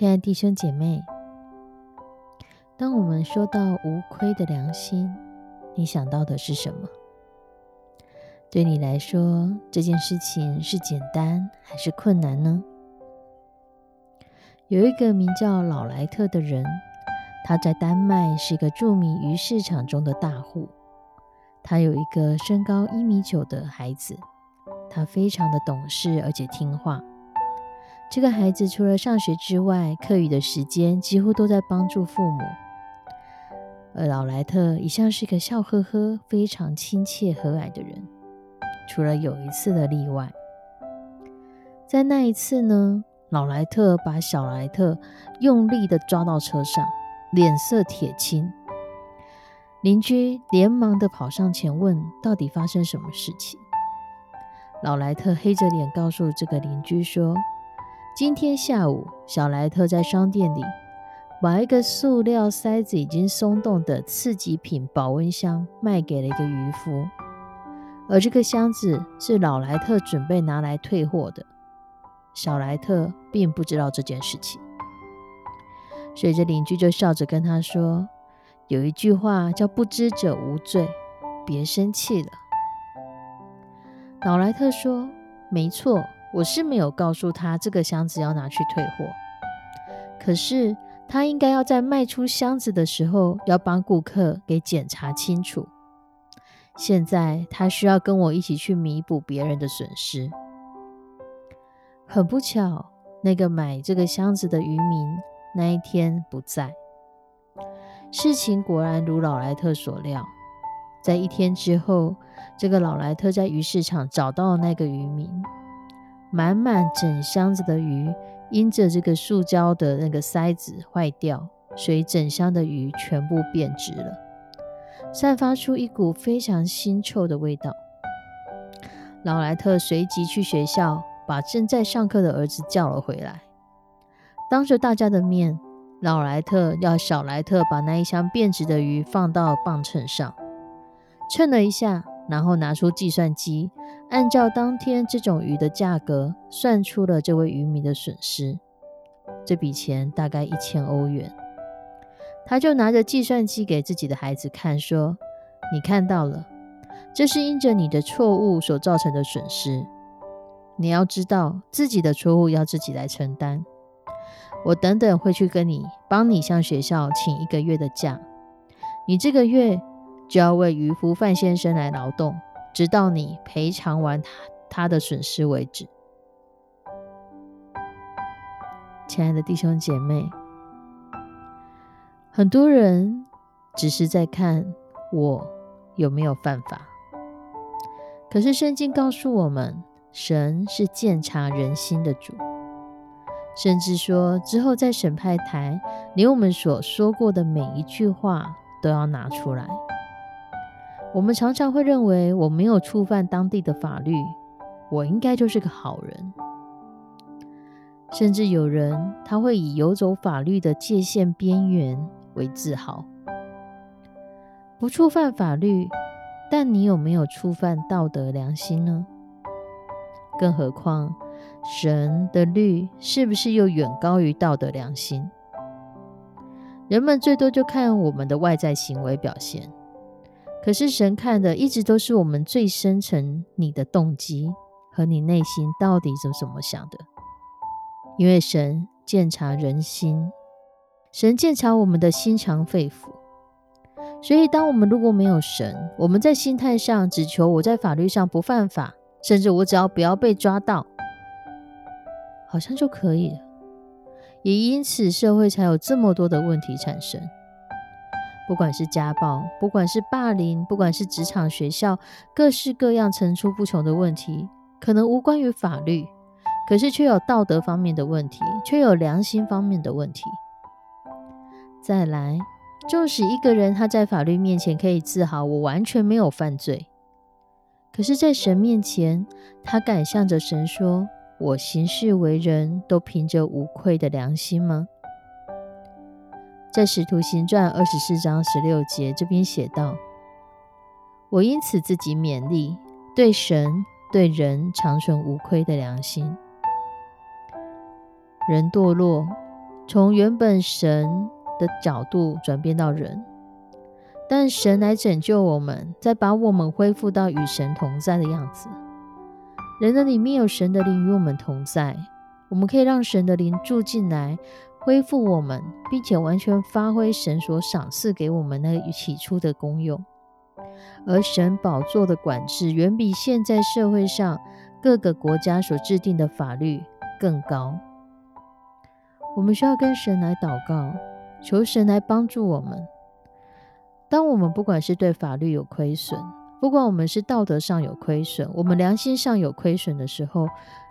亲爱的弟兄姐妹，当我们说到无亏的良心，你想到的是什么？对你来说，这件事情是简单还是困难呢？有一个名叫老莱特的人，他在丹麦是一个著名鱼市场中的大户。他有一个身高一米九的孩子，他非常的懂事而且听话。这个孩子除了上学之外，课余的时间几乎都在帮助父母。而老莱特一向是个笑呵呵、非常亲切和蔼的人，除了有一次的例外。在那一次呢，老莱特把小莱特用力的抓到车上，脸色铁青。邻居连忙的跑上前问：“到底发生什么事情？”老莱特黑着脸告诉这个邻居说。今天下午，小莱特在商店里把一个塑料塞子已经松动的次级品保温箱卖给了一个渔夫，而这个箱子是老莱特准备拿来退货的。小莱特并不知道这件事情，所以这邻居就笑着跟他说：“有一句话叫‘不知者无罪’，别生气了。”老莱特说：“没错。”我是没有告诉他这个箱子要拿去退货，可是他应该要在卖出箱子的时候要帮顾客给检查清楚。现在他需要跟我一起去弥补别人的损失。很不巧，那个买这个箱子的渔民那一天不在。事情果然如老莱特所料，在一天之后，这个老莱特在鱼市场找到了那个渔民。满满整箱子的鱼，因着这个塑胶的那个塞子坏掉，所以整箱的鱼全部变质了，散发出一股非常腥臭的味道。老莱特随即去学校，把正在上课的儿子叫了回来，当着大家的面，老莱特要小莱特把那一箱变质的鱼放到磅秤上，称了一下，然后拿出计算机。按照当天这种鱼的价格算出了这位渔民的损失，这笔钱大概一千欧元。他就拿着计算机给自己的孩子看，说：“你看到了，这是因着你的错误所造成的损失。你要知道自己的错误要自己来承担。我等等会去跟你帮你向学校请一个月的假，你这个月就要为渔夫范先生来劳动。”直到你赔偿完他他的损失为止，亲爱的弟兄姐妹，很多人只是在看我有没有犯法，可是圣经告诉我们，神是鉴察人心的主，甚至说之后在审判台，连我们所说过的每一句话都要拿出来。我们常常会认为我没有触犯当地的法律，我应该就是个好人。甚至有人他会以游走法律的界限边缘为自豪，不触犯法律。但你有没有触犯道德良心呢？更何况神的律是不是又远高于道德良心？人们最多就看我们的外在行为表现。可是神看的一直都是我们最深层你的动机和你内心到底是怎么想的，因为神鉴察人心，神鉴察我们的心肠肺腑，所以，当我们如果没有神，我们在心态上只求我在法律上不犯法，甚至我只要不要被抓到，好像就可以了。也因此，社会才有这么多的问题产生。不管是家暴，不管是霸凌，不管是职场、学校，各式各样层出不穷的问题，可能无关于法律，可是却有道德方面的问题，却有良心方面的问题。再来。纵使一个人他在法律面前可以自豪，我完全没有犯罪，可是，在神面前，他敢向着神说：“我行事为人，都凭着无愧的良心吗？”在使徒行传二十四章十六节这边写道：“我因此自己勉励，对神对人长存无愧的良心。人堕落，从原本神。”的角度转变到人，但神来拯救我们，再把我们恢复到与神同在的样子。人的里面有神的灵与我们同在，我们可以让神的灵住进来，恢复我们，并且完全发挥神所赏赐给我们那起初的功用。而神宝座的管制远比现在社会上各个国家所制定的法律更高。我们需要跟神来祷告。求神来帮助我们。当我们不管是对法律有亏损，不管我们是道德上有亏损，我们良心上有亏损的时候，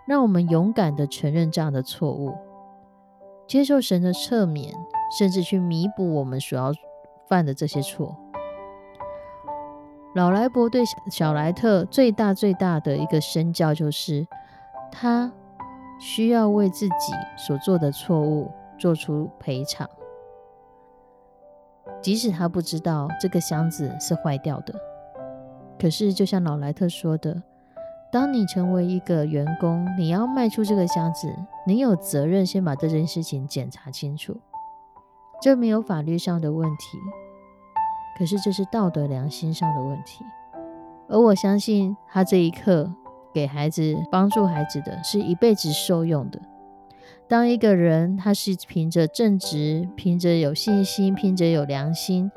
让我们勇敢的承认这样的错误，接受神的赦免，甚至去弥补我们所要犯的这些错。老莱伯对小莱特最大最大的一个身教就是，他需要为自己所做的错误做出赔偿。即使他不知道这个箱子是坏掉的，可是就像老莱特说的，当你成为一个员工，你要卖出这个箱子，你有责任先把这件事情检查清楚。这没有法律上的问题，可是这是道德良心上的问题。而我相信他这一刻给孩子帮助孩子的是一辈子受用的。当一个人他是凭着正直、凭着有信心、凭着有良心、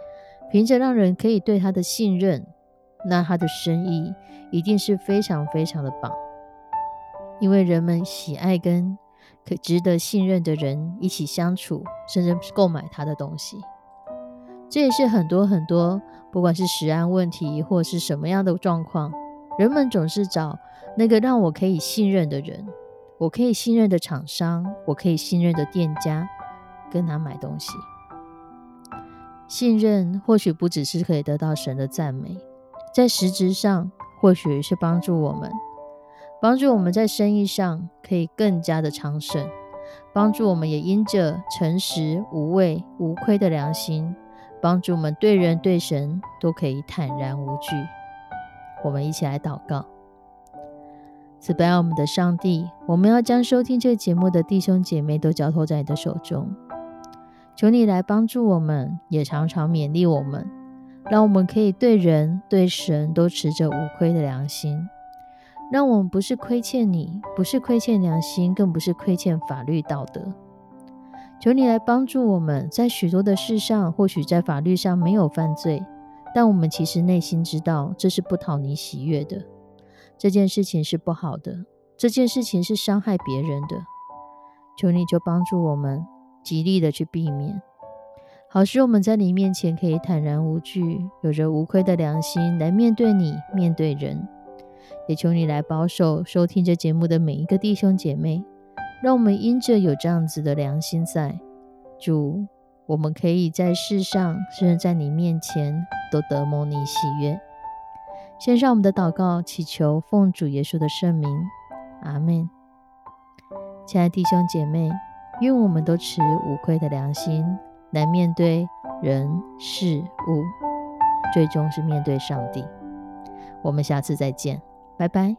凭着让人可以对他的信任，那他的生意一定是非常非常的棒。因为人们喜爱跟可值得信任的人一起相处，甚至购买他的东西。这也是很多很多，不管是食安问题或是什么样的状况，人们总是找那个让我可以信任的人。我可以信任的厂商，我可以信任的店家，跟他买东西。信任或许不只是可以得到神的赞美，在实质上或许是帮助我们，帮助我们在生意上可以更加的昌盛，帮助我们也因着诚实、无畏、无愧的良心，帮助我们对人对神都可以坦然无惧。我们一起来祷告。慈悲爱我们的上帝，我们要将收听这节目的弟兄姐妹都交托在你的手中，求你来帮助我们，也常常勉励我们，让我们可以对人对神都持着无愧的良心，让我们不是亏欠你，不是亏欠良心，更不是亏欠法律道德。求你来帮助我们在许多的事上，或许在法律上没有犯罪，但我们其实内心知道这是不讨你喜悦的。这件事情是不好的，这件事情是伤害别人的，求你就帮助我们极力的去避免，好使我们在你面前可以坦然无惧，有着无愧的良心来面对你，面对人。也求你来保守收听这节目的每一个弟兄姐妹，让我们因着有这样子的良心在，主，我们可以在世上，甚至在你面前都得蒙你喜悦。献上我们的祷告，祈求奉主耶稣的圣名，阿门。亲爱弟兄姐妹，愿我们都持无愧的良心来面对人事物，最终是面对上帝。我们下次再见，拜拜。